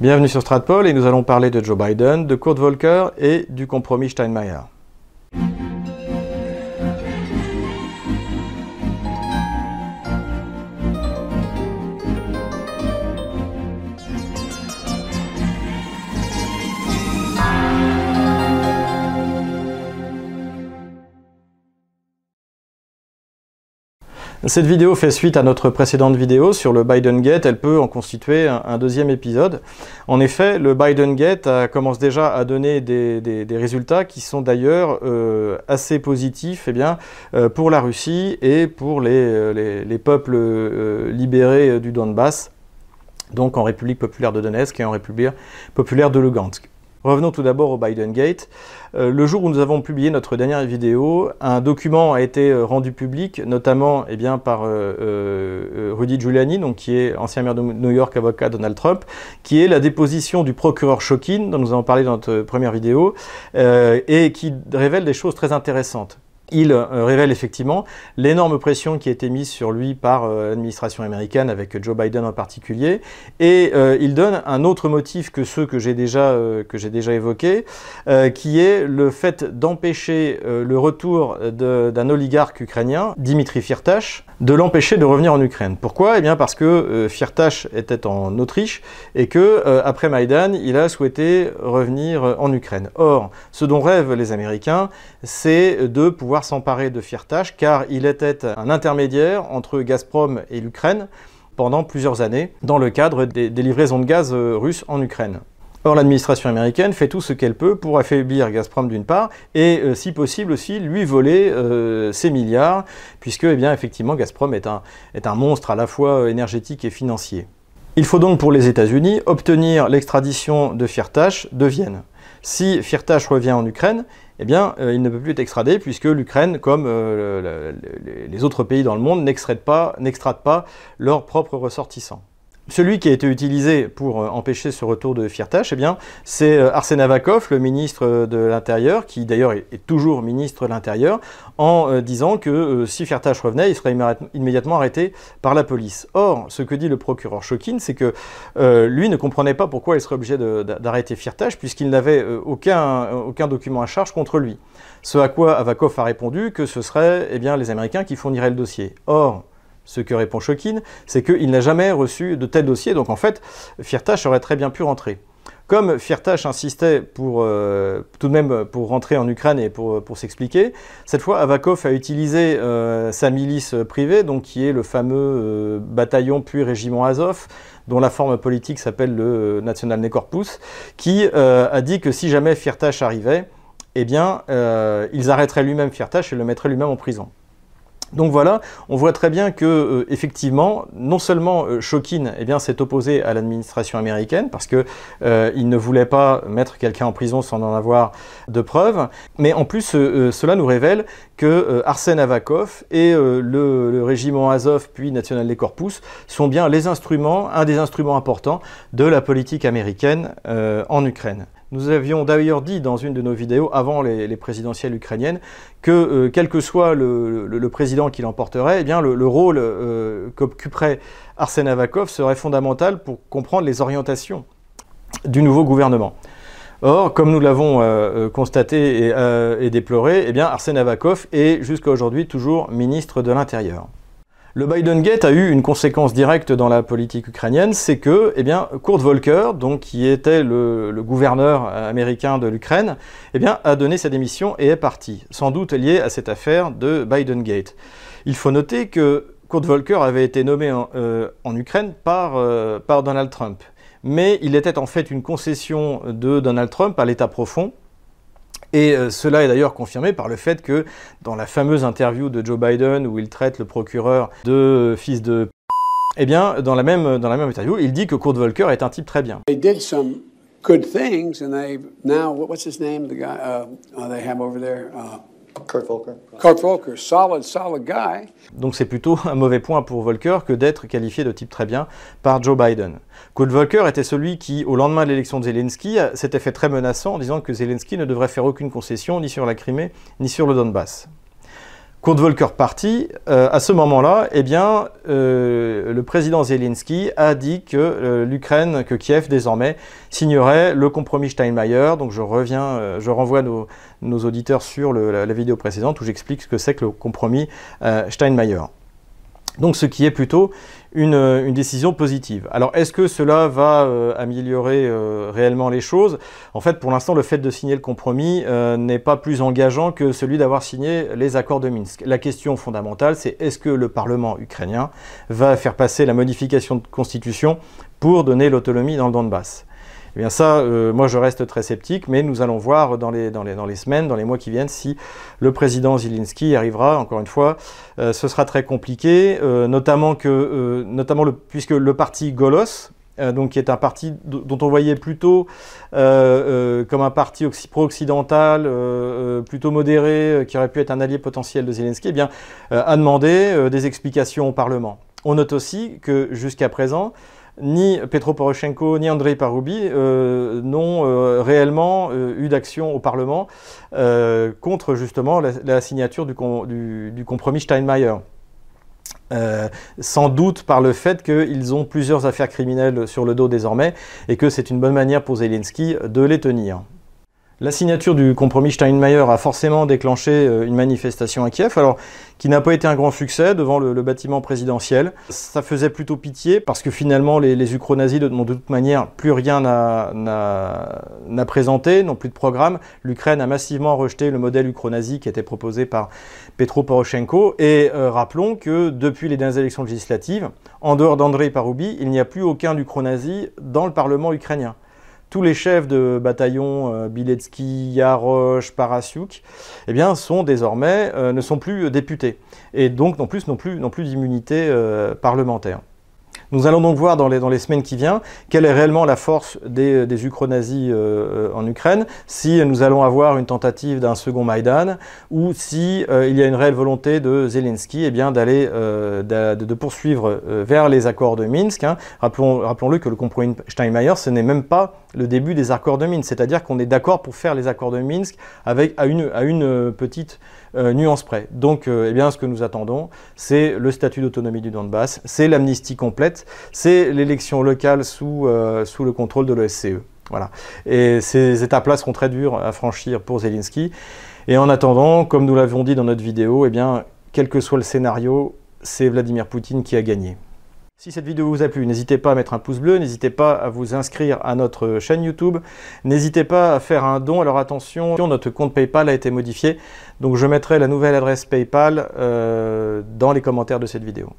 Bienvenue sur Stratpol et nous allons parler de Joe Biden, de Kurt Volker et du compromis Steinmeier. Cette vidéo fait suite à notre précédente vidéo sur le Biden Gate. Elle peut en constituer un, deuxième épisode. En effet, le Biden Gate commence déjà à donner des, résultats qui sont d'ailleurs euh, assez positifs eh bien, euh, pour la Russie et pour les, euh, peuples libérés du Donbass, donc en République populaire de Donetsk et en République populaire de Lugansk. Revenons tout d'abord au Biden Gate. Euh, le jour où nous avons publié notre dernière vidéo, un document a été euh, rendu public, notamment eh bien, par euh, Rudy Giuliani, donc, qui est ancien maire de New York, avocat Donald Trump, qui est la déposition du procureur Shokin, dont nous avons parlé dans notre première vidéo, et qui révèle des choses très intéressantes il euh, révèle effectivement l'énorme pression qui a été mise sur lui par euh, l'administration américaine, avec Joe Biden en particulier, et euh, il donne un autre motif que ceux que j'ai déjà, évoqués, qui est le fait d'empêcher le retour d'un oligarque ukrainien, Dimitri Firtash, de l'empêcher de revenir en Ukraine. Pourquoi? Eh bien parce que Firtash était en Autriche et que après Maïdan, il a souhaité revenir en Ukraine. Or, ce dont rêvent les Américains, c'est de pouvoir s'emparer de Firtash car il était un intermédiaire entre Gazprom et l'Ukraine pendant plusieurs années dans le cadre des, livraisons de gaz euh, russes en Ukraine. Or, l'administration américaine fait tout ce qu'elle peut pour affaiblir Gazprom d'une part, et euh, si possible aussi lui voler euh, ses milliards, puisque, eh effectivement, Gazprom est un monstre à la fois énergétique et financier. Il faut donc pour les États-Unis obtenir l'extradition de Firtash de Vienne. Si Firtash revient en Ukraine, eh bien, euh, il ne peut plus être extradé puisque l'Ukraine, comme euh, les autres pays dans le monde, n'extradent pas, pas leurs propres ressortissants. Celui qui a été utilisé pour euh, empêcher ce retour de Firtash, eh c'est euh, Arsène Avakov, le ministre de l'Intérieur, qui d'ailleurs est, toujours ministre de l'Intérieur, en euh, disant que si Firtash revenait, il serait immédiatement arrêté par la police. Or, ce que dit le procureur Chokin, c'est que lui ne comprenait pas pourquoi il serait obligé d'arrêter Firtash, puisqu'il n'avait aucun, aucun document à charge contre lui. Ce à quoi Avakov a répondu que ce serait eh bien, les Américains qui fourniraient le dossier. Or, ce que répond Chokin, c'est qu'il n'a jamais reçu de tel dossier, donc en fait, Firtash aurait très bien pu rentrer. Comme Firtash insistait pour, euh, tout de même pour rentrer en Ukraine et pour, pour s'expliquer, cette fois Avakov a utilisé euh, sa milice privée, donc qui est le fameux euh, bataillon puis régiment Azov, dont la forme politique s'appelle le National Corpus, qui a dit que si jamais Firtash arrivait, eh bien, ils arrêteraient lui-même Firtash et le mettraient lui-même en prison. Donc voilà, on voit très bien que euh, effectivement, non seulement euh, eh s'est opposé à l'administration américaine parce que euh, il ne voulait pas mettre quelqu'un en prison sans en avoir de preuves, mais en plus cela nous révèle que Arsène Avakov et le, régiment Azov puis National Corpus sont bien les instruments, un des instruments importants de la politique américaine en Ukraine. Nous avions d'ailleurs dit dans une de nos vidéos avant les, présidentielles ukrainiennes que euh, quel que soit le, président qui l'emporterait, eh le, rôle euh, qu'occuperait Arsène Avakov serait fondamental pour comprendre les orientations du nouveau gouvernement. Or, comme nous l'avons euh, constaté et, et, déploré, eh bien Arsène Avakov est jusqu'à aujourd'hui toujours ministre de l'Intérieur. Le Biden Gate a eu une conséquence directe dans la politique ukrainienne, c'est que eh Kurt Volker, qui était le, gouverneur américain de l'Ukraine, eh a donné sa démission et est parti, sans doute lié à cette affaire de Biden Gate. Il faut noter que Kurt Volker avait été nommé en, euh, Ukraine euh, par Donald Trump, mais il était en fait une concession de Donald Trump à l'État profond, et euh, cela est d'ailleurs confirmé par le fait que dans la fameuse interview de Joe Biden où il traite le procureur de fils de eh bien, dans la même, dans interview, il dit que Kurt Volker est un type très bien. They did some good things and they now what's his name? The guy uh, uh they have over there uh, Kurt Volker. Kurt Volker, solid, solid guy. Donc c'est plutôt un mauvais point pour Volker que d'être qualifié de type très bien par Joe Biden. Kurt Volker était celui qui, au lendemain de l'élection de Zelensky, s'était fait très menaçant en disant que Zelensky ne devrait faire aucune concession ni sur la Crimée ni sur le Donbass. Kurt Volker parti, à ce moment-là, eh bien, le président Zelensky a dit que l'Ukraine, que Kiev désormais signerait le compromis Steinmeier. Donc je reviens, je renvoie nos, auditeurs sur la, la, vidéo précédente où j'explique ce que c'est que le compromis Steinmeier. Donc ce qui est plutôt une, décision positive. Alors est-ce que cela va euh, améliorer euh, réellement les choses? En fait, pour l'instant, le fait de signer le compromis euh, n'est pas plus engageant que celui d'avoir signé les accords de Minsk. La question fondamentale, c'est est-ce que le Parlement ukrainien va faire passer la modification de constitution pour donner l'autonomie dans le Donbass? Eh bien ça, euh, moi je reste très sceptique, mais nous allons voir dans les, dans, les, dans les, semaines, dans les mois qui viennent, si le président Zelensky arrivera, encore une fois, euh, ce sera très compliqué, euh, notamment, que, notamment le, puisque le parti Golos, donc qui est un parti dont on voyait plutôt comme un parti pro-occidental, plutôt modéré, qui aurait pu être un allié potentiel de Zelensky, eh bien, a demandé des explications au Parlement. On note aussi que jusqu'à présent, ni Petro Poroshenko ni Andrei Paroubi euh, n'ont euh, réellement euh, eu d'action au Parlement contre justement la, signature du, du, compromis Steinmeier. sans doute par le fait qu'ils ont plusieurs affaires criminelles sur le dos désormais et que c'est une bonne manière pour Zelensky de les tenir. La signature du compromis Steinmeier a forcément déclenché euh, une manifestation à Kiev, alors qui n'a pas été un grand succès devant le, bâtiment présidentiel. Ça faisait plutôt pitié parce que finalement les, les de toute manière plus rien à, présenter, n'ont plus de programme. L'Ukraine a massivement rejeté le modèle ukro-nazi qui était proposé par Petro Poroshenko. Et euh, rappelons que depuis les dernières élections législatives, en dehors d'Andrei Paroubi, il n'y a plus aucun ukro-nazi dans le Parlement ukrainien tous les chefs de bataillon, euh, Biletsky, Yarosh, Parasiuk, eh bien, sont désormais, euh, ne sont plus députés. Et donc, non plus, non plus, non plus d'immunité euh, parlementaire. Nous allons donc voir dans les, semaines qui viennent quelle est réellement la force des, des ukronazis euh, en Ukraine, si nous allons avoir une tentative d'un second Maïdan, ou si euh, il y a une réelle volonté de Zelensky eh d'aller euh, de, poursuivre vers les accords de Minsk. Hein. Rappelons, rappelons-le que le compromis Steinmeier, ce n'est même pas le début des accords de Minsk, c'est-à-dire qu'on est, d'accord pour faire les accords de Minsk avec, à, une, petite euh, nuance près. Donc, euh, eh bien, ce que nous attendons, c'est le statut d'autonomie du Donbass, c'est l'amnistie complète, c'est l'élection locale sous, euh, le contrôle de l'OSCE. Voilà. Et ces étapes-là seront très dures à franchir pour Zelensky. Et en attendant, comme nous l'avions dit dans notre vidéo, eh bien, quel que soit le scénario, c'est Vladimir Poutine qui a gagné. Si cette vidéo vous a plu, n'hésitez pas à mettre un pouce bleu, n'hésitez pas à vous inscrire à notre chaîne YouTube, n'hésitez pas à faire un don. Alors attention, notre compte PayPal a été modifié, donc je mettrai la nouvelle adresse PayPal euh, dans les commentaires de cette vidéo.